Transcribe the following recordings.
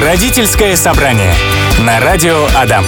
Родительское собрание на радио Адам.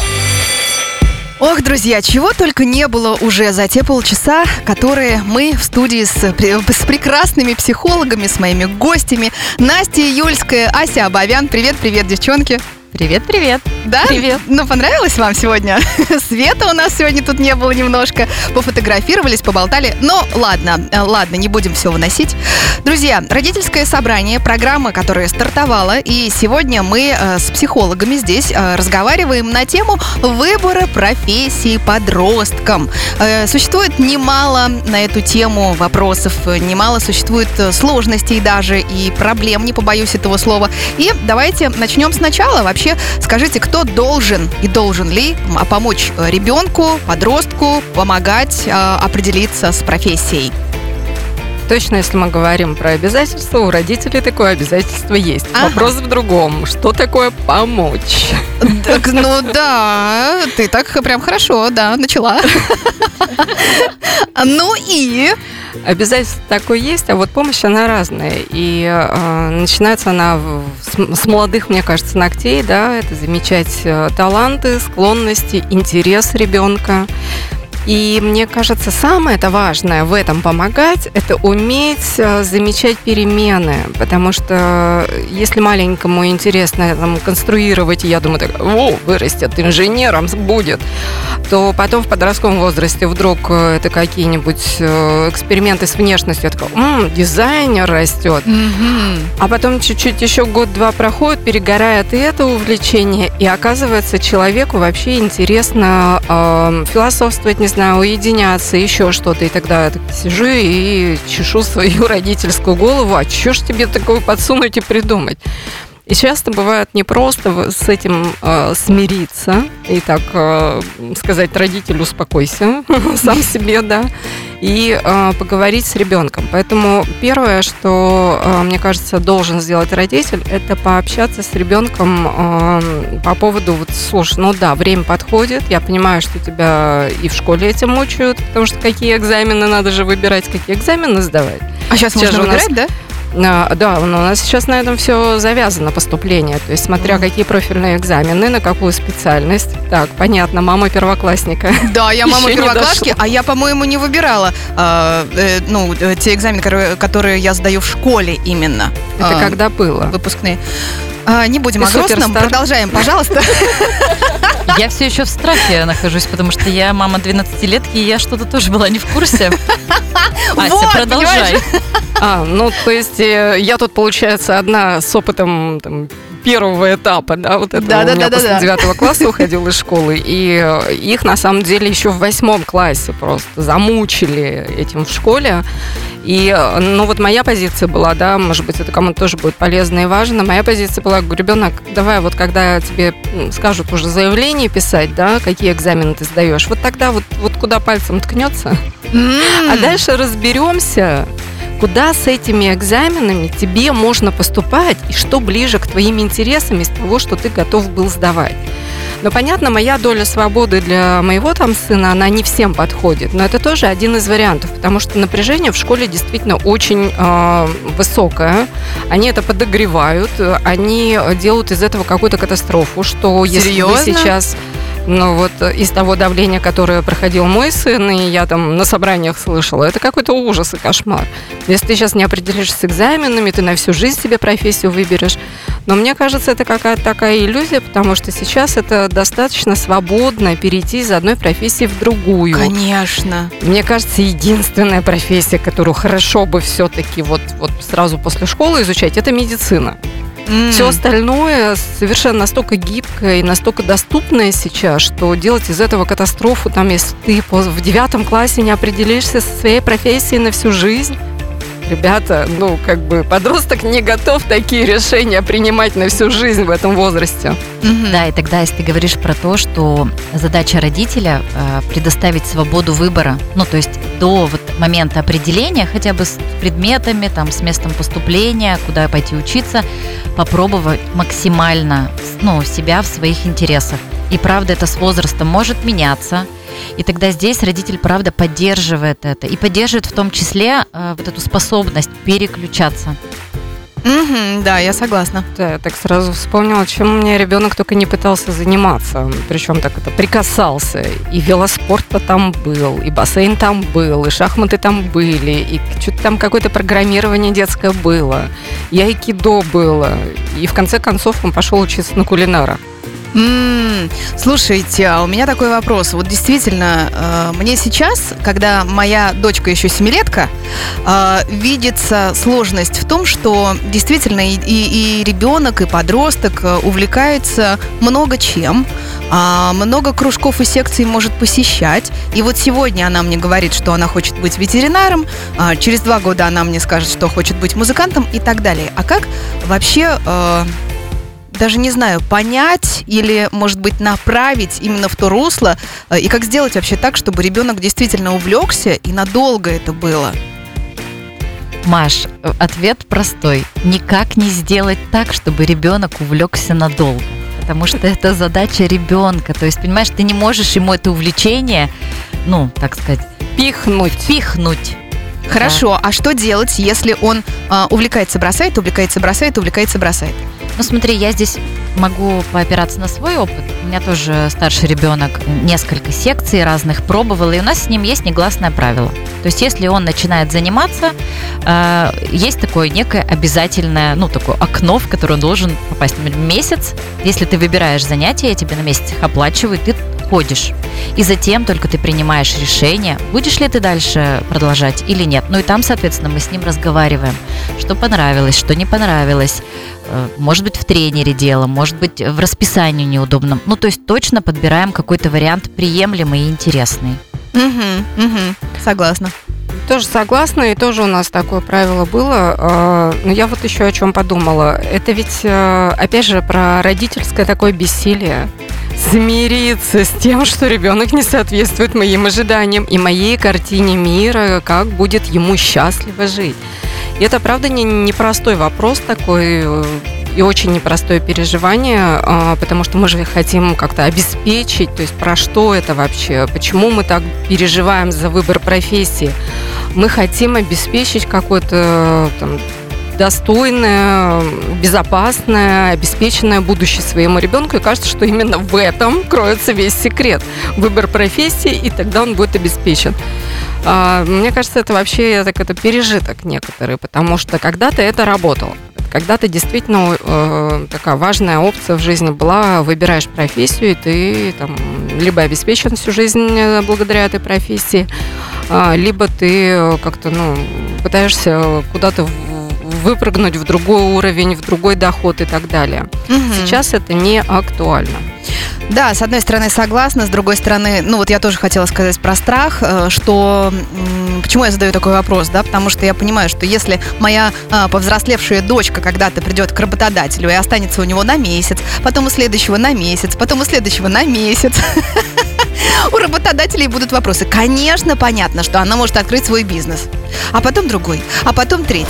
Ох, друзья, чего только не было уже за те полчаса, которые мы в студии с, с прекрасными психологами, с моими гостями. Настя Юльская, Ася Абовян. Привет, привет, девчонки. Привет, привет. Да? Привет. Ну, понравилось вам сегодня? Света у нас сегодня тут не было немножко. Пофотографировались, поболтали. Но ладно, э, ладно, не будем все выносить. Друзья, родительское собрание, программа, которая стартовала. И сегодня мы э, с психологами здесь э, разговариваем на тему выбора профессии подросткам. Э, существует немало на эту тему вопросов, немало существует сложностей даже и проблем, не побоюсь этого слова. И давайте начнем сначала. Вообще, скажите, кто должен и должен ли помочь э, ребенку, подростку, помогать э, определиться с профессией? Точно, если мы говорим про обязательства, у родителей такое обязательство есть. Ага. Вопрос в другом. Что такое помочь? Так, ну да, ты так прям хорошо, да, начала. Ну и... Обязательство такое есть, а вот помощь, она разная. И э, начинается она с, с молодых, мне кажется, ногтей, да, это замечать э, таланты, склонности, интерес ребенка. И мне кажется, самое это важное в этом помогать, это уметь э, замечать перемены. Потому что если маленькому интересно там, конструировать, я думаю, так, о, вырастет, инженером будет, то потом в подростковом возрасте вдруг э, это какие-нибудь э, эксперименты с внешностью, я такая, м-м, дизайнер растет. Mm-hmm. А потом чуть-чуть еще год-два проходит, перегорает и это увлечение, и оказывается человеку вообще интересно э, философствовать, не знаю, знаю, уединяться, еще что-то. И тогда я так сижу и чешу свою родительскую голову, а что ж тебе такое подсунуть и придумать? И часто бывает непросто с этим э, смириться и так э, сказать родителю успокойся сам себе, да, и э, поговорить с ребенком. Поэтому первое, что э, мне кажется должен сделать родитель, это пообщаться с ребенком э, по поводу вот, слушай, ну да, время подходит, я понимаю, что тебя и в школе этим мучают, потому что какие экзамены надо же выбирать, какие экзамены сдавать. А сейчас, сейчас можно выбирать, да? А, да, но у нас сейчас на этом все завязано поступление. То есть, смотря какие профильные экзамены, на какую специальность. Так, понятно, мама первоклассника. Да, я мама первоклассники, а я, по-моему, не выбирала а, э, ну, э, те экзамены, которые, которые я сдаю в школе именно. Это а, когда было? Выпускные. А, не будем Ты о грустном, продолжаем, пожалуйста. Я все еще в страхе нахожусь, потому что я мама 12-летки, и я что-то тоже была не в курсе. Ася, вот, продолжай. Понимаешь? А, ну, то есть э, я тут, получается, одна с опытом там, первого этапа, да, вот это да, у да, меня да, после девятого да. класса уходил из школы, и э, их на самом деле еще в восьмом классе просто замучили этим в школе. И, э, ну, вот моя позиция была, да, может быть, это кому-то тоже будет полезно и важно. Моя позиция была, говорю, ребенок, давай вот когда тебе скажут уже заявление писать, да, какие экзамены ты сдаешь, вот тогда вот, вот куда пальцем ткнется, mm. а дальше разберемся, куда с этими экзаменами тебе можно поступать и что ближе к твоим интересам из того, что ты готов был сдавать. Но, понятно, моя доля свободы для моего там сына, она не всем подходит. Но это тоже один из вариантов, потому что напряжение в школе действительно очень э, высокое. Они это подогревают, они делают из этого какую-то катастрофу, что Серьезно? если вы сейчас ну вот э, из того давления, которое проходил мой сын, и я там на собраниях слышала, это какой-то ужас и кошмар. Если ты сейчас не определишься с экзаменами, ты на всю жизнь себе профессию выберешь. Но мне кажется, это какая-то такая иллюзия, потому что сейчас это достаточно свободно перейти из одной профессии в другую. Конечно. Мне кажется, единственная профессия, которую хорошо бы все-таки вот, вот сразу после школы изучать, это медицина. Mm. Все остальное совершенно настолько гибкое и настолько доступное сейчас, что делать из этого катастрофу, там, если ты в девятом классе не определишься со своей профессией на всю жизнь, ребята, ну, как бы подросток не готов такие решения принимать на всю жизнь в этом возрасте. Mm-hmm. Да, и тогда, если ты говоришь про то, что задача родителя э, предоставить свободу выбора, ну, то есть до вот момента определения, хотя бы с предметами, там, с местом поступления, куда пойти учиться, попробовать максимально ну, себя в своих интересах. И правда, это с возрастом может меняться. И тогда здесь родитель, правда, поддерживает это. И поддерживает в том числе э, вот эту способность переключаться. Мгм, да, я согласна. Да, я так сразу вспомнила, чем у меня ребенок только не пытался заниматься. Причем так это прикасался. И велоспорт-то там был, и бассейн там был, и шахматы там были, и что-то там какое-то программирование детское было, и айкидо было. И в конце концов он пошел учиться на кулинара. М, Слушайте, а у меня такой вопрос. Вот действительно, э, мне сейчас, когда моя дочка еще семилетка, э, видится сложность в том, что действительно и, и- и ребенок, и подросток э, увлекается много чем, а, много кружков и секций может посещать. И вот сегодня она мне говорит, что она хочет быть ветеринаром, а через два года она мне скажет, что хочет быть музыкантом и так далее. А как вообще э, даже не знаю, понять или, может быть, направить именно в то русло, э, и как сделать вообще так, чтобы ребенок действительно увлекся и надолго это было. Маш, э, ответ простой. Никак не сделать так, чтобы ребенок увлекся надолго. Потому что это задача ребенка. То есть, понимаешь, ты не можешь ему это увлечение, ну, так сказать, Пихнуть. пихнуть. Хорошо, а что делать, если он а, увлекается, бросает, увлекается, бросает, увлекается, бросает? Ну, смотри, я здесь могу поопираться на свой опыт. У меня тоже старший ребенок несколько секций разных пробовал, и у нас с ним есть негласное правило. То есть, если он начинает заниматься, э, есть такое некое обязательное, ну, такое окно, в которое он должен попасть. Месяц. Если ты выбираешь занятия, тебе на месяц их оплачивают, ты ходишь. И затем только ты принимаешь решение, будешь ли ты дальше продолжать или нет. Ну и там, соответственно, мы с ним разговариваем, что понравилось, что не понравилось. Э, Может быть, в тренере дело, может быть, в расписании неудобном. Ну, то есть точно подбираем какой-то вариант приемлемый и интересный. Угу, угу, согласна. Тоже согласна, и тоже у нас такое правило было. А, Но я вот еще о чем подумала. Это ведь, э, опять же, про родительское такое бессилие. Смириться с тем, что ребенок не соответствует моим ожиданиям и моей картине мира, как будет ему счастливо жить. И это, правда, не непростой вопрос такой, э, и очень непростое переживание, а, потому что мы же хотим как-то обеспечить, то есть про что это вообще, почему мы так переживаем за выбор профессии. Мы хотим обеспечить какое-то там, достойное, безопасное, обеспеченное будущее своему ребенку. И кажется, что именно в этом кроется весь секрет. Выбор профессии, и тогда он будет обеспечен. А, Мне кажется, это вообще так, это пережиток некоторый, потому что когда-то это работало. Когда-то действительно э, такая важная опция в жизни была, выбираешь профессию, и ты там либо обеспечен всю жизнь э, благодаря этой профессии, а, либо ты э, как-то, ну, пытаешься куда-то выпрыгнуть в другой уровень, в другой доход и так далее. Мгм. Сейчас это не актуально. Да, с одной стороны согласна, с другой стороны, ну вот я тоже хотела сказать про страх, э, что почему я задаю такой вопрос, да, потому что я понимаю, что если моя а, повзрослевшая дочка когда-то придет к работодателю и останется у него на месяц, потом у следующего на месяц, потом у следующего на месяц. У работодателей будут вопросы. Конечно, понятно, что она может открыть свой бизнес. А потом другой, а потом третий.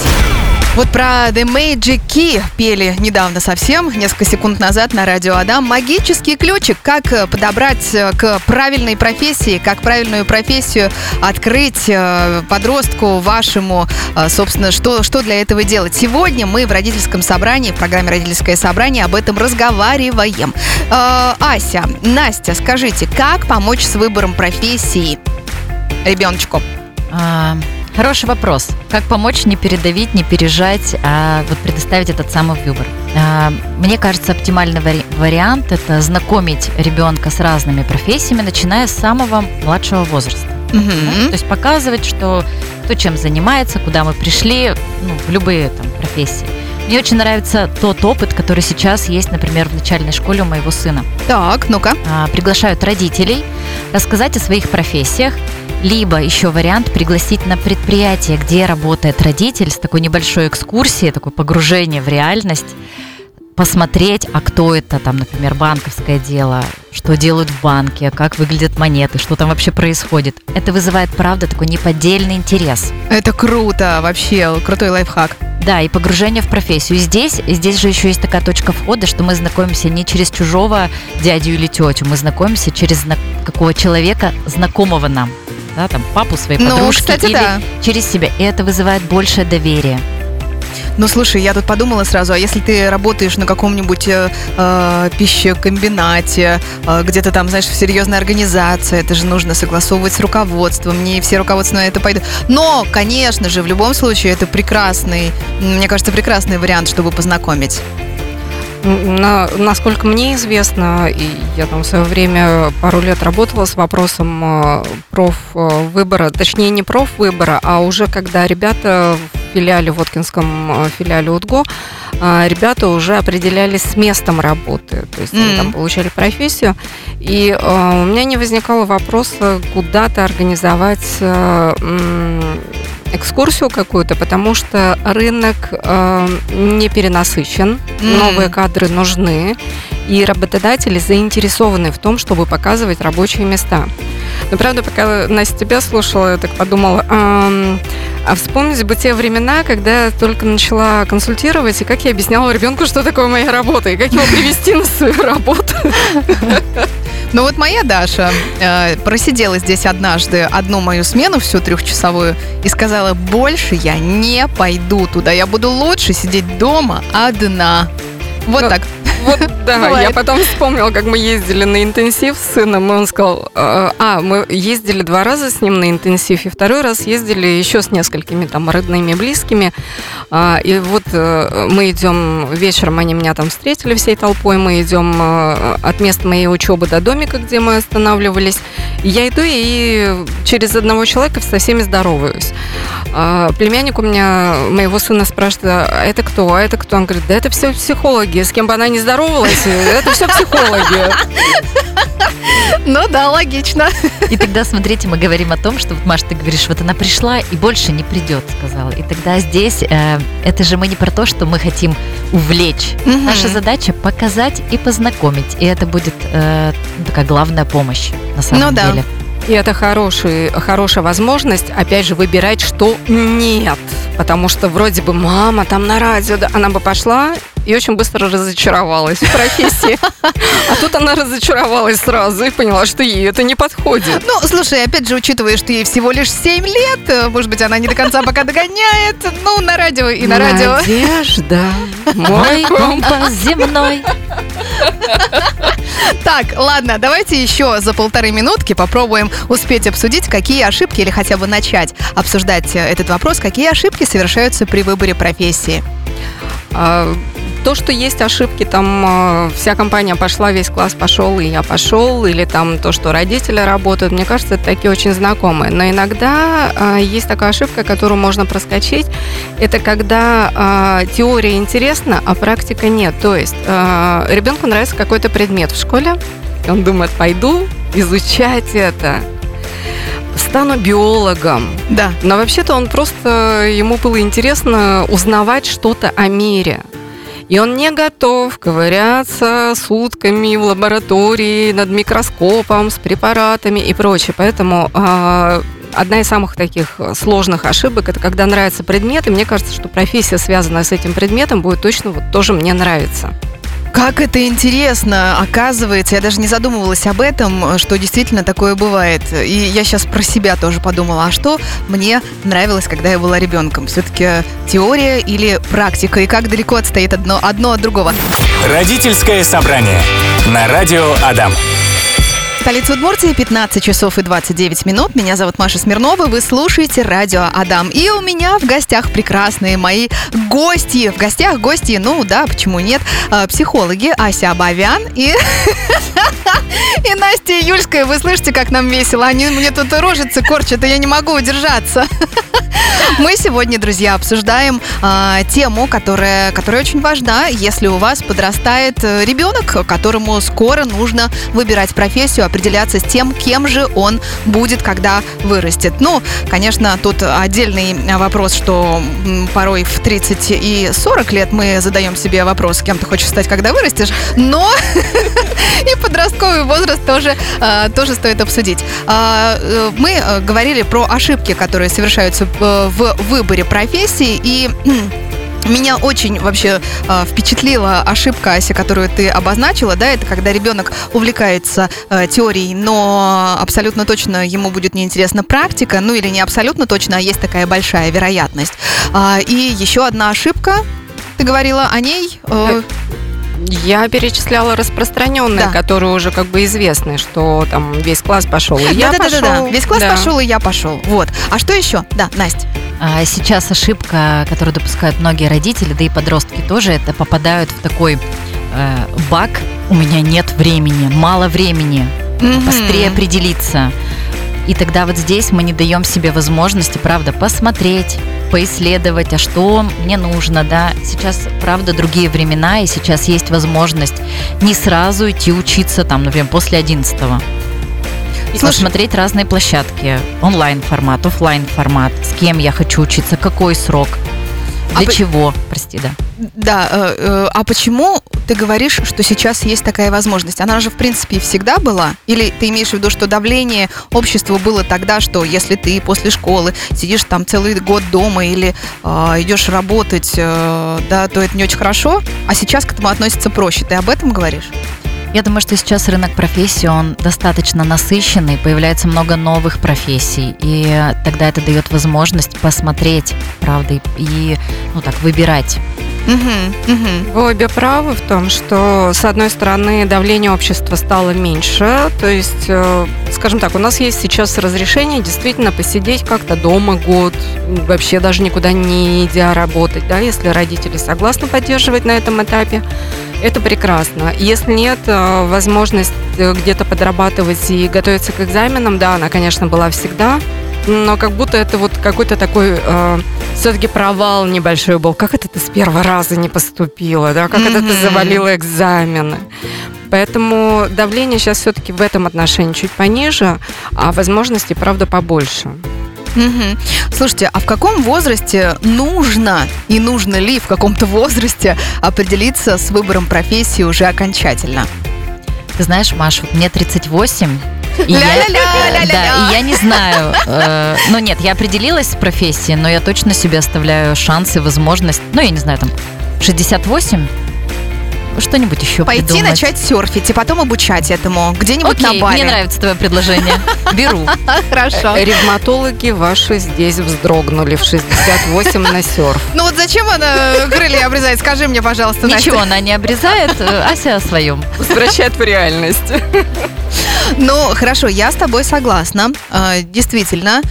Вот про The Magic Key пели недавно совсем, несколько секунд назад на радио Адам. Магический ключик, как э, подобрать э, к правильной профессии, как правильную профессию открыть э, подростку вашему, собственно, что, что для этого делать. Сегодня мы в родительском собрании, в программе «Родительское собрание» об этом разговариваем. Ася, Настя, скажите, как помочь с выбором профессии ребеночку? А, Хороший вопрос. Как помочь не передавить, не пережать, а вот предоставить этот самый выбор? А, Мне кажется, оптимальный вари- вариант – это знакомить ребенка с разными профессиями, начиная с самого младшего возраста. Мгм. То есть показывать, что кто чем занимается, куда мы пришли, ну, в любые там профессии. Мне очень нравится тот опыт, который сейчас есть, например, в начальной школе у моего сына. Так, ну-ка. А, приглашают родителей рассказать о своих профессиях, либо еще вариант пригласить на предприятие, где работает родитель, с такой небольшой экскурсией, такое погружение в реальность, посмотреть, а кто это, там, например, банковское дело, что делают в банке, как выглядят монеты, что там вообще происходит. Это вызывает, правда, такой неподдельный интерес. Это круто, вообще, крутой лайфхак. Да, и погружение в профессию. И здесь, здесь же еще есть такая точка входа, что мы знакомимся не через чужого дядю или тетю, мы знакомимся через зна- какого человека, знакомого нам. Да, там, папу своей Ну, подружки кстати, или да. через себя. И это вызывает большее доверие. Ну, слушай, я тут подумала сразу, а если ты работаешь на каком-нибудь э, э, пищекомбинате, э, где-то там, знаешь, в серьезной организации, это же нужно согласовывать с руководством, не все руководства на это пойдут. Но, конечно же, в любом случае, это прекрасный, мне кажется, прекрасный вариант, чтобы познакомить. На, насколько мне известно, и я там в свое время пару лет работала с вопросом э, профвыбора, точнее не профвыбора, а уже когда ребята филиале, Воткинском э, филиале УДГО, э, ребята уже определялись с местом работы, то есть mm-hmm. они там получали профессию, и у меня не возникало вопроса куда-то организовать экскурсию какую-то, потому что рынок э, не перенасыщен, mm. новые кадры нужны, и работодатели заинтересованы в том, чтобы показывать рабочие места. Но правда, пока Настя тебя слушала, я так подумала, э, а вспомнить бы те времена, когда я только начала консультировать, и как я объясняла ребенку, что такое моя работа, и как его привести на свою работу. Ну вот моя Даша э, просидела здесь однажды одну мою смену, всю трехчасовую, и сказала, больше я не пойду туда, я буду лучше сидеть дома одна. Вот ну, так. Вот, да, Бывает. я потом вспомнила, как мы ездили на интенсив с сыном, и он сказал, «А, а, мы ездили два раза с ним на интенсив, и второй раз ездили еще с несколькими там родными, близкими, а, и вот э, мы идем вечером, они меня там встретили всей толпой, мы идем э, от места моей учебы до домика, где мы останавливались, я иду и через одного человека со всеми здороваюсь. А, племянник у меня, моего сына спрашивает, а это кто, а это кто? Он говорит, да это все психологи, с кем бы она ни здоровалась, это все психологи. Ну да, логично. И тогда, смотрите, мы говорим о том, что, вот, Маш, ты говоришь, вот она пришла и больше не придет, сказала. И тогда здесь, э, это же мы не про то, что мы хотим увлечь. Угу. Наша задача показать и познакомить. И это будет э, такая главная помощь на самом ну, деле. Да. И это хороший, хорошая возможность, опять же, выбирать, что нет. Потому что вроде бы мама там на радио, да, она бы пошла и очень быстро разочаровалась в профессии. А тут она разочаровалась сразу и поняла, что ей это не подходит. Ну, слушай, опять же, учитывая, что ей всего лишь 7 лет, э, может быть, она не до конца пока догоняет. Ну, на радио и на радио. Надежда, мой компас земной. Так, ладно, давайте еще за полторы минутки попробуем успеть обсудить, какие ошибки или хотя бы начать обсуждать э, этот вопрос, какие ошибки совершаются при выборе профессии. То, что есть ошибки, там а, вся компания пошла, весь класс пошел, и я пошел, или там то, что родители работают, мне кажется, это такие очень знакомые. Но иногда а, есть такая ошибка, которую можно проскочить. Это когда теория интересна, а практика нет. То есть ребенку нравится какой-то предмет в школе, он думает, пойду изучать это стану биологом. Да. Но вообще-то он просто, ему было интересно узнавать что-то о мире. И он не готов ковыряться сутками в лаборатории над микроскопом, с препаратами и прочее. Поэтому э, одна из самых таких сложных ошибок это когда нравится предмет, и мне кажется, что профессия, связанная с этим предметом, будет точно вот тоже мне нравиться. Как это интересно, оказывается, я даже не задумывалась об этом, что действительно такое бывает. И я сейчас про себя тоже подумала, а что мне нравилось, когда я была ребенком? Все-таки теория или практика? И как далеко отстоит одно, одно от другого? Родительское собрание на радио Адам столице Удмуртии 15 часов и 29 минут. Меня зовут Маша Смирнова. Вы слушаете радио Адам. И у меня в гостях прекрасные мои гости. В гостях гости, ну да, почему нет, а, психологи Ася Абавян и... И Настя Юльская, вы слышите, как нам весело? Они мне тут рожицы корчат, и я не могу удержаться. Мы сегодня, друзья, обсуждаем э, тему, которая, которая очень важна, если у вас подрастает э, ребенок, которому скоро нужно выбирать профессию, определяться с тем, кем же он будет, когда вырастет. Ну, конечно, тут отдельный вопрос, что порой в 30 и 40 лет мы задаем себе вопрос, кем ты хочешь стать, когда вырастешь, но и подростковый возраст тоже, э, тоже стоит обсудить. А, э, мы говорили про ошибки, которые совершаются в выборе профессии и Меня очень вообще э, впечатлила ошибка, Ася, которую ты обозначила, да, это когда ребенок увлекается э, теорией, но абсолютно точно ему будет неинтересна практика, ну или не абсолютно точно, а есть такая большая вероятность. А, и еще одна ошибка, ты говорила о ней. Э, я перечисляла распространенные, Да. которые уже как бы известны, что там весь класс пошел, и я да, да, да, пошел. да, да. Весь класс Да. пошел, и я пошел. Вот. А что еще? Да, Настя. А Сейчас ошибка, которую допускают многие родители, да и подростки тоже, это попадают в такой э, баг. У меня нет времени, мало времени, Мгм. быстрее определиться. И тогда вот здесь мы не даем себе возможности, правда, посмотреть, поисследовать, а что мне нужно, да. Сейчас, правда, другие времена, и сейчас есть возможность не сразу идти учиться, там, например, после 11 и Слушай- посмотреть разные площадки. Онлайн-формат, оффлайн-формат, с кем я хочу учиться, какой срок, А для по- чего, прости, да. Да, э, э, а почему ты говоришь, что сейчас есть такая возможность? Она же, в принципе, и всегда была? Или ты имеешь в виду, что давление общества было тогда, что если ты после школы сидишь там целый год дома или э, идешь работать, э, да, то это не очень хорошо, а сейчас к этому относится проще? Ты об этом говоришь? Я думаю, что сейчас рынок профессий, он достаточно насыщенный, появляется много новых профессий, и тогда это дает возможность посмотреть, правда, и, ну так, выбирать. Угу, угу. Вы обе правы в том, что, с одной стороны, давление общества стало меньше. То есть, э, скажем так, у нас есть сейчас разрешение действительно посидеть как-то дома год, вообще даже никуда не идя работать, да, если родители согласны поддерживать на этом этапе. Это прекрасно. Если нет, э, возможность э, где-то подрабатывать и готовиться к экзаменам, да, она, конечно, была всегда, но как будто это вот какой-то такой все-таки провал небольшой был. Как это ты с первого раза не поступила, да? Как это ты завалила экзамены? Поэтому давление сейчас все-таки в этом отношении чуть пониже, а возможностей, правда, побольше. Мгм. Слушайте, а в каком возрасте нужно и нужно ли в каком-то возрасте определиться с выбором профессии уже окончательно? Ты знаешь, Маш, вот мне 38, и я, да, и я не знаю, э, ну нет, я определилась с профессией, но я точно себе оставляю шансы, возможность, ну я не знаю, там 68, что-нибудь еще Пойти придумать. начать серфить и потом обучать этому где-нибудь Окей, на Бали. мне нравится твое предложение. Беру. Хорошо. Ревматологи ваши здесь вздрогнули в 68 на серф. Ну вот зачем она крылья обрезает? Скажи мне, пожалуйста. Ничего, она не обрезает, э, Ася о своем. Возвращает в реальность. Ну, хорошо, я с тобой согласна, э, действительно.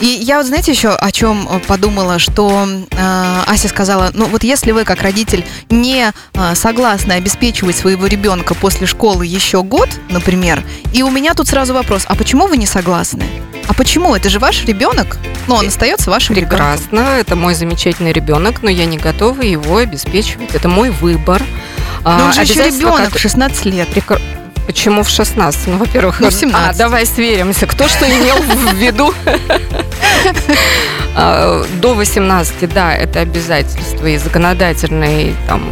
И я вот, знаете, еще о чем э, подумала, что э, Ася сказала, ну вот если вы как родитель не э, согласны обеспечивать своего ребенка после школы еще год, например, и у меня тут сразу вопрос, а почему вы не согласны? А почему? Это же ваш ребенок, ну он остается вашим ребенком. Прекрасно, это мой замечательный ребенок, но я не готова его обеспечивать. Это мой выбор. А, Но он же еще ребенок, как- 16 лет. Прекр- Почему в 16? Ну, во-первых, Ну, в 17. А, давай сверимся. Кто что имел в виду? А, До 18, да, это обязательства и законодательные, там,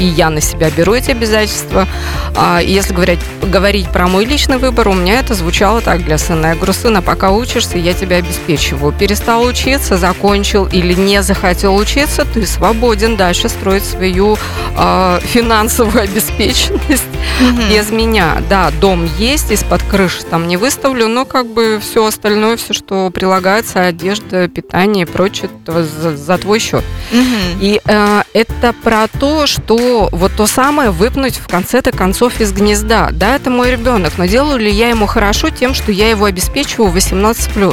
и я на себя беру эти обязательства. А Если говорить, говорить про мой личный выбор, у меня это звучало так для сына. Я говорю, сына, пока учишься, я тебя обеспечиваю. Перестал учиться, закончил или не захотел учиться, ты свободен дальше строить свою а, финансовую обеспеченность Мгм. без меня. Да, дом есть, из-под крыши там не выставлю, но как бы все остальное, все, что прилагается, одежда, питание и прочее, за, за твой счет. Мгм. И э, это про то, что вот то самое выпнуть в конце-то концов из гнезда. Да, это мой ребенок, но делаю ли я ему хорошо тем, что я его обеспечиваю 18+.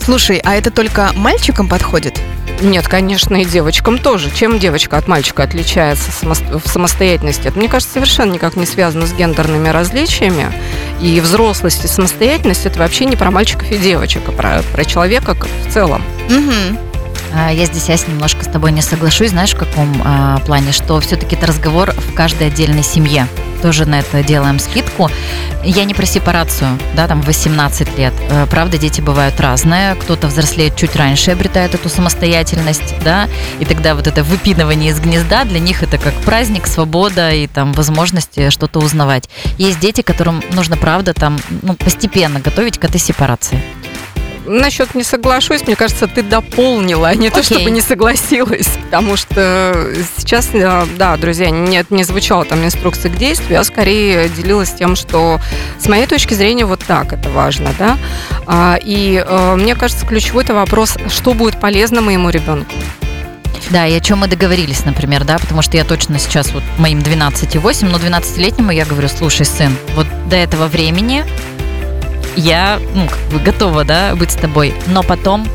Слушай, а это только мальчикам подходит? Нет, конечно, и девочкам тоже. Чем девочка от мальчика отличается в самостоятельности? Это, мне кажется, совершенно никак не связано с гендерными различиями. И взрослость и самостоятельность – это вообще не про мальчиков и девочек, а про, про человека в целом. Мгм. А, Я здесь, Ась, немножко с тобой не соглашусь. Знаешь, в каком а, плане? Что все-таки это разговор в каждой отдельной семье. Тоже на это делаем скидку. Я не про сепарацию, да, там 18 лет. Э, Правда, дети бывают разные. Кто-то взрослеет чуть раньше, обретает эту самостоятельность, да, и тогда вот это выпинывание из гнезда для них это как праздник, свобода и там возможности что-то узнавать. Есть дети, которым нужно, правда, там ну, постепенно готовить к этой сепарации. Насчет не соглашусь, мне кажется, ты дополнила, а не то, Окей. чтобы не согласилась. Потому что сейчас, э, да, друзья, нет, не звучало там инструкции к действию, а скорее делилась тем, что с моей точки зрения вот так это важно, да. А, И э, мне кажется, ключевой это вопрос, что будет полезно моему ребенку. Да, и о чем мы договорились, например, да, потому что я точно сейчас вот моим 12,8, но 12-летнему я говорю, слушай, сын, вот до этого времени я, ну, как бы готова, да, быть с тобой, но потом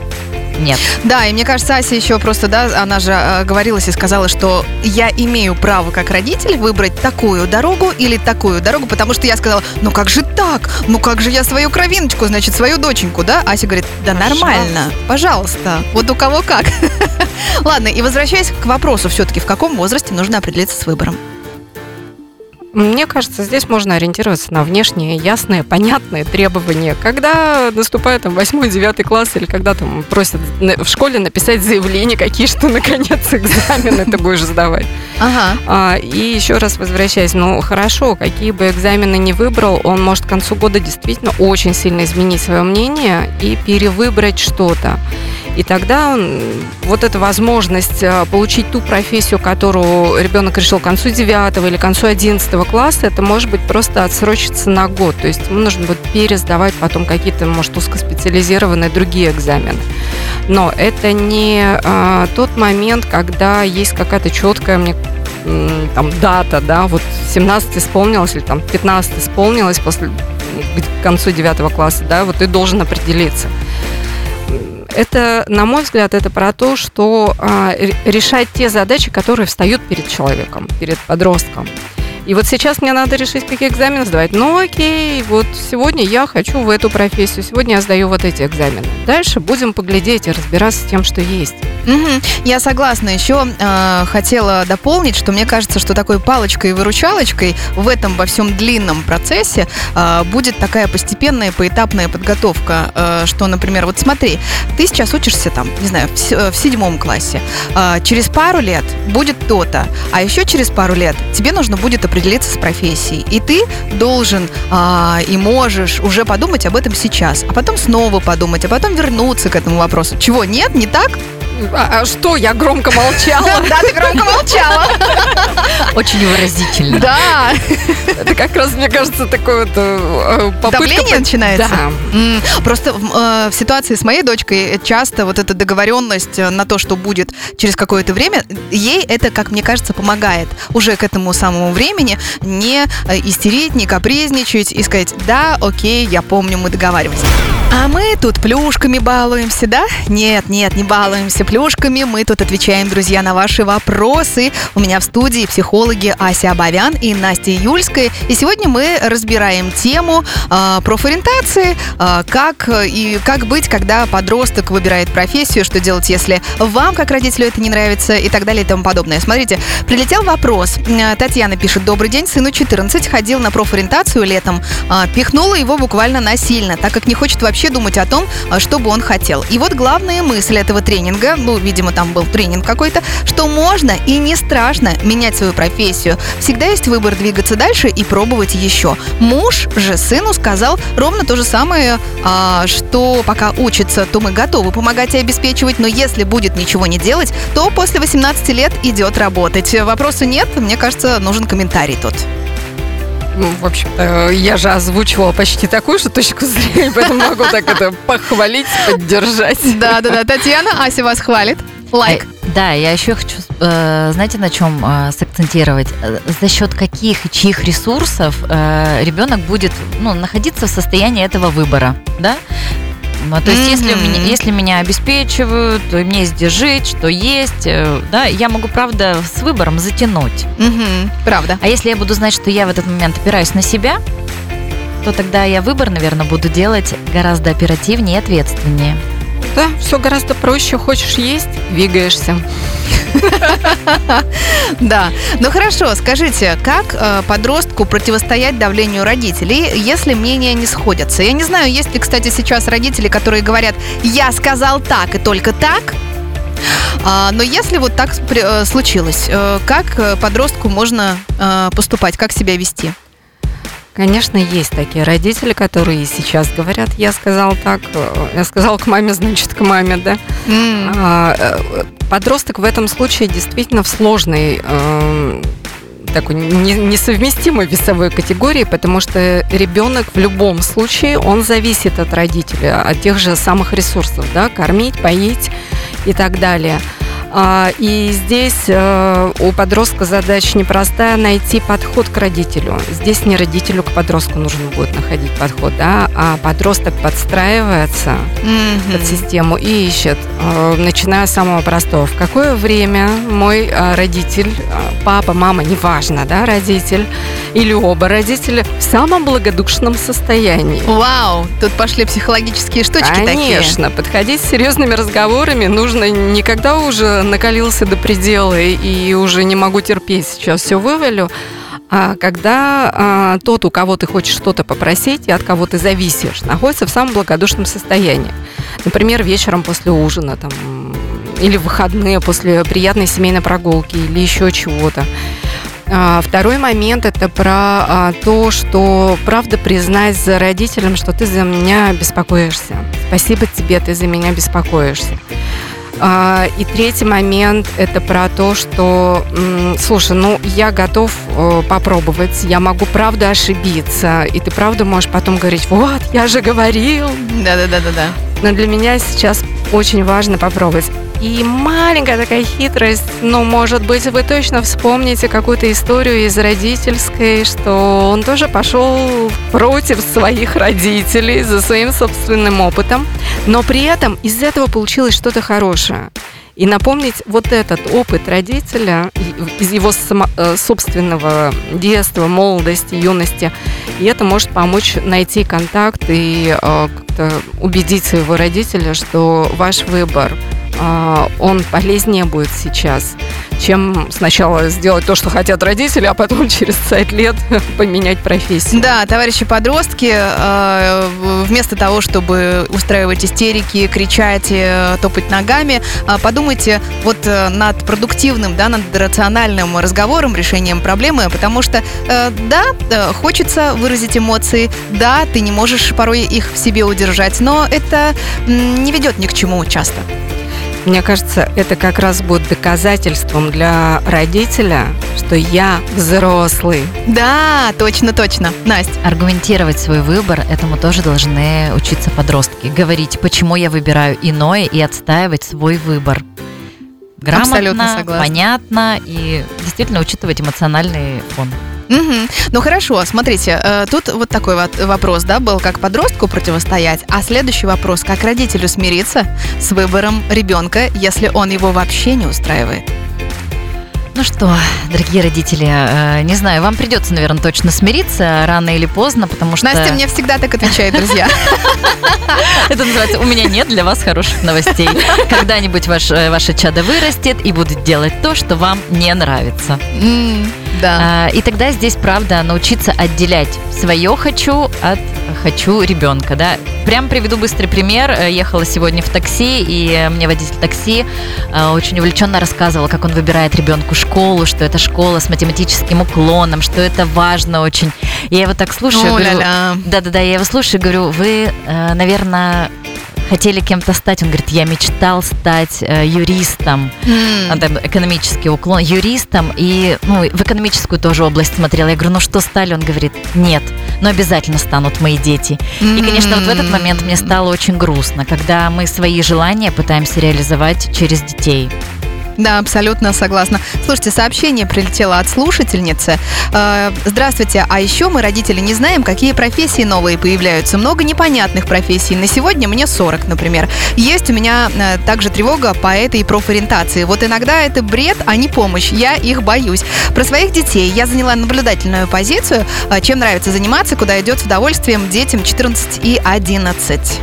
нет. Да, и мне кажется, Ася еще просто, да, она же э, говорилась и сказала, что я имею право как родитель выбрать такую дорогу или такую дорогу, потому что я сказала, ну как же так? Ну как же я свою кровиночку, значит, свою доченьку, да? Ася говорит, да Пожалуйста. нормально, пожалуйста, вот у кого как. Ладно, и возвращаясь к вопросу все-таки, в каком возрасте нужно определиться с выбором? Мне кажется, здесь можно ориентироваться на внешние, ясные, понятные требования. Когда наступает там 8-9 класс или когда там просят в школе написать заявление, какие что наконец экзамены ты будешь сдавать. Ага. А, и еще раз возвращаясь, ну хорошо, какие бы экзамены ни выбрал, он может к концу года действительно очень сильно изменить свое мнение и перевыбрать что-то. И тогда он, вот эта возможность а, получить ту профессию, которую ребенок решил к концу 9 или к концу 11 класса, это может быть просто отсрочиться на год. То есть ему нужно будет пересдавать потом какие-то, может, узкоспециализированные другие экзамены. Но это не а, тот момент, когда есть какая-то четкая мне там дата, да, вот 17 исполнилось или там 15 исполнилось после к концу 9 класса, да, вот ты должен определиться. Это, на мой взгляд, это про то, что а, ре- решать те задачи, которые встают перед человеком, перед подростком. И вот сейчас мне надо решить, какие экзамены сдавать. Ну окей, вот сегодня я хочу в эту профессию, сегодня я сдаю вот эти экзамены. Дальше будем поглядеть и разбираться с тем, что есть. Мгм. Я согласна. Еще э, хотела дополнить, что мне кажется, что такой палочкой и выручалочкой в этом во всем длинном процессе э, будет такая постепенная поэтапная подготовка. Э, что, например, вот смотри, ты сейчас учишься там, не знаю, в, в седьмом классе. Э, через пару лет будет то-то, а еще через пару лет тебе нужно будет определиться с профессией. И ты должен а, и можешь уже подумать об этом сейчас, а потом снова подумать, а потом вернуться к этому вопросу. Чего, нет, не так? А, а что, я громко молчала? Да, ты громко молчала. Очень выразительно. Да. Это как раз, мне кажется, такое вот э, попытка... Давление начинается? Да. Просто в э, в ситуации с моей дочкой часто вот эта договоренность э, на то, что будет через какое-то время, ей это, как мне кажется, помогает уже к этому самому времени не э, истерить, не капризничать и сказать, да, окей, я помню, мы договаривались. А мы тут плюшками балуемся, да? Нет, нет, не балуемся плюшками. Мы тут отвечаем, друзья, на ваши вопросы. У меня в студии психологи Ася Абовян и Настя Юльская. И сегодня мы разбираем тему э, профориентации, э, как и как быть, когда подросток выбирает профессию, что делать, если вам, как родителю, это не нравится и так далее и тому подобное. Смотрите, прилетел вопрос. Татьяна пишет, добрый день, сыну 14, ходил на профориентацию летом, э, пихнула его буквально насильно, так как не хочет вообще думать о том, э, что бы он хотел. И вот главная мысль этого тренинга, ну, видимо, там был тренинг какой-то, что можно и не страшно менять свою профессию. Всегда есть выбор двигаться дальше и пробовать еще. Муж же сыну сказал ровно то же самое, а, что пока учится, то мы готовы помогать и обеспечивать, но если будет ничего не делать, то после 18 лет идет работать. Вопроса нет, мне кажется, нужен комментарий тут. Ну, в общем-то, я же озвучивала почти такую же точку зрения, поэтому могу так это похвалить, поддержать. Да-да-да, Татьяна, Ася вас хвалит. Лайк. Э, Да, я еще хочу, э, знаете, на чем э, сакцентировать? За счет каких и чьих ресурсов ребенок будет ну, находиться в состоянии этого выбора, да? То есть, если, у меня, если меня обеспечивают, то мне есть где жить, что есть, э, да, я могу, правда, с выбором затянуть. Мгм, правда. А если я буду знать, что я в этот момент опираюсь на себя, то тогда я выбор, наверное, буду делать гораздо оперативнее и ответственнее. Да, все гораздо проще. Хочешь есть, двигаешься. Да. Ну хорошо, скажите, как э, подростку противостоять давлению родителей, если мнения не сходятся? Я не знаю, есть ли, кстати, сейчас родители, которые говорят, я сказал так и только так. А, но если вот так э, случилось, э, как подростку можно поступать, как себя вести? Конечно, есть такие родители, которые сейчас говорят, я сказал так, э, я сказал к маме, значит, к маме, да. Э, Подросток в этом случае действительно в сложной э, такой не- несовместимой весовой категории, потому что ребенок в любом случае, он зависит от родителя, от тех же самых ресурсов, да, кормить, поить и так далее. А, И здесь э, у подростка задача непростая найти подход к родителю. Здесь не родителю к подростку нужно будет находить подход, да, а подросток подстраивается Мгм. под систему и ищет, э, начиная с самого простого. В какое время мой э, родитель, папа, мама, неважно, да, родитель, или оба родителя в самом благодушном состоянии. Вау, тут пошли психологические штучки такие. Конечно, подходить с серьезными разговорами нужно не когда уже накалился до предела и уже не могу терпеть, сейчас все вывалю, а когда а, тот, у кого ты хочешь что-то попросить и от кого ты зависишь, находится в самом благодушном состоянии. Например, вечером после ужина там, или в выходные после приятной семейной прогулки или еще чего-то. А, Второй момент это про а, то, что правда признать за родителям, что ты за меня беспокоишься. Спасибо тебе, ты за меня беспокоишься. А, И третий момент это про то, что, слушай, ну я готов э, попробовать, я могу правда ошибиться, и ты правда можешь потом говорить, вот, я же говорил, Да-да-да-да-да. Но для меня сейчас очень важно попробовать. И маленькая такая хитрость, ну, может быть, вы точно вспомните какую-то историю из родительской, что он тоже пошел против своих родителей за своим собственным опытом, но при этом из этого получилось что-то хорошее. И напомнить вот этот опыт родителя из его само- э, собственного детства, молодости, юности, и это может помочь найти контакт и как-то убедить своего родителя, что ваш выбор, э, он полезнее будет сейчас, чем сначала сделать то, что хотят родители, а потом через 5 лет поменять профессию. Да, товарищи подростки, э, вместо того, чтобы устраивать истерики, кричать, э, топать ногами, э, подумайте вот э, над продуктивным, да, над рациональным разговором, решением проблемы, потому что, э, да, хочется выразить эмоции, да, ты не можешь порой их в себе удержать, но это не ведет ни к чему часто. Мне кажется, это как раз будет доказательством для родителя, что я взрослый. Да, точно, точно. Настя. Аргументировать свой выбор, этому тоже должны учиться подростки. Говорить, почему я выбираю иное, и отстаивать свой выбор. Грамотно, Абсолютно согласна. понятно и действительно учитывать эмоциональный фон. Мгм. Ну хорошо, смотрите, э, тут вот такой вот вопрос, да, был, как подростку противостоять, а следующий вопрос, как родителю смириться с выбором ребенка, если он его вообще не устраивает. Ну что, дорогие родители, э, не знаю, вам придется, наверное, точно смириться рано или поздно, потому что... Настя мне всегда так отвечает, друзья. Это называется «У меня нет для вас хороших новостей». Когда-нибудь э, ваше чадо вырастет и будет делать то, что вам не нравится. Да. А, И тогда здесь, правда, научиться отделять свое «хочу» от «хочу ребенка». Да? Прям приведу быстрый пример. Э, Ехала сегодня в такси, и э, мне водитель такси э, очень увлеченно рассказывал, как он выбирает ребенку школу, что это школа с математическим уклоном, что это важно очень. Я его так слушаю, говорю, да-да-да, я его слушаю говорю, вы, наверное, хотели кем-то стать. Он говорит, я мечтал стать э, юристом. А, там экономический уклон, юристом, и ну, в экономическую тоже область смотрела. Я говорю, ну что стали? Он говорит, нет, но обязательно станут мои дети. И, конечно, вот в этот момент мне стало очень грустно, когда мы свои желания пытаемся реализовать через детей. Да, абсолютно согласна. Слушайте, сообщение прилетело от слушательницы. Э, Здравствуйте, а еще мы, родители, не знаем, какие профессии новые появляются. Много непонятных профессий. На сегодня мне 40, например. Есть у меня э, также тревога по этой профориентации. Вот иногда это бред, а не помощь. Я их боюсь. Про своих детей я заняла наблюдательную позицию. Э, Чем нравится заниматься, куда идет с удовольствием детям 14 и 11.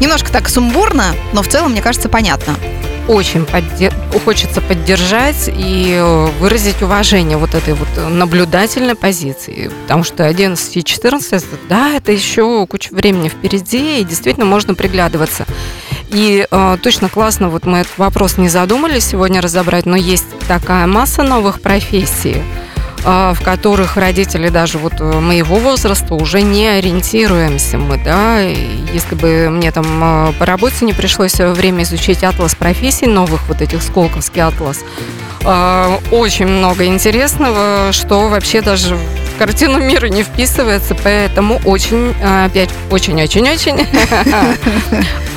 Немножко так сумбурно, но в целом, мне кажется, понятно. Очень подде- хочется поддержать и выразить уважение вот этой вот наблюдательной позиции. Потому что 11 и 14, это, да, это еще куча времени впереди, и действительно можно приглядываться. И э, точно классно, вот мы этот вопрос не задумались сегодня разобрать, но есть такая масса новых профессий, в которых родители даже вот э, моего возраста уже не ориентируемся мы, да. Если бы мне там а, по работе не пришлось время изучить атлас профессий новых, вот этих Сколковский атлас, а, очень много интересного, что вообще даже в картину мира не вписывается, поэтому очень, опять, очень-очень-очень,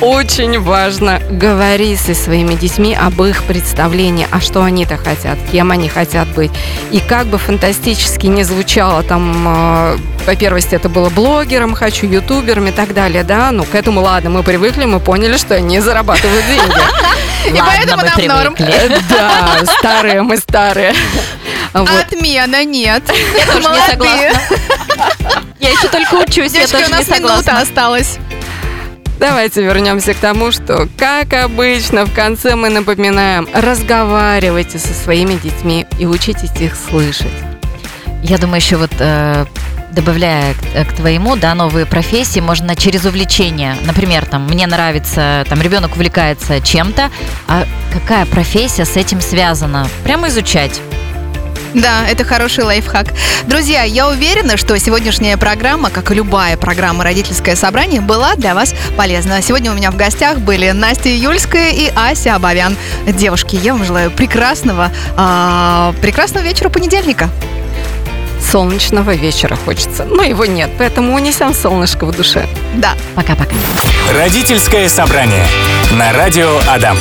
очень важно говорить со своими детьми об их представлении, а что они-то хотят, кем они хотят быть. И как бы фантастически не звучало там, э, по первости это было блогером, хочу ютубером и так далее, да, ну к этому ладно, мы привыкли, мы поняли, что они зарабатывают деньги. И поэтому нам норм. Да, старые мы старые. Отмена нет. Я тоже не согласна. Я еще только учусь, я тоже не согласна. минута осталась. Давайте вернемся к тому, что, как обычно, в конце мы напоминаем, разговаривайте со своими детьми и учитесь их слышать. Я думаю, еще вот э, добавляя к, э, к твоему, да, новые профессии, можно через увлечение. Например, там, мне нравится, там, ребенок увлекается чем-то, а какая профессия с этим связана? Прямо изучать. Да, это хороший лайфхак. Друзья, я уверена, что сегодняшняя программа, как и любая программа «Родительское собрание», была для вас полезна. Сегодня у меня в гостях были Настя Юльская и Ася Абавян. Девушки, я вам желаю прекрасного, э, прекрасного вечера понедельника солнечного вечера хочется. Но его нет, поэтому унесем солнышко в душе. Да. Пока-пока. Родительское собрание на радио Адам.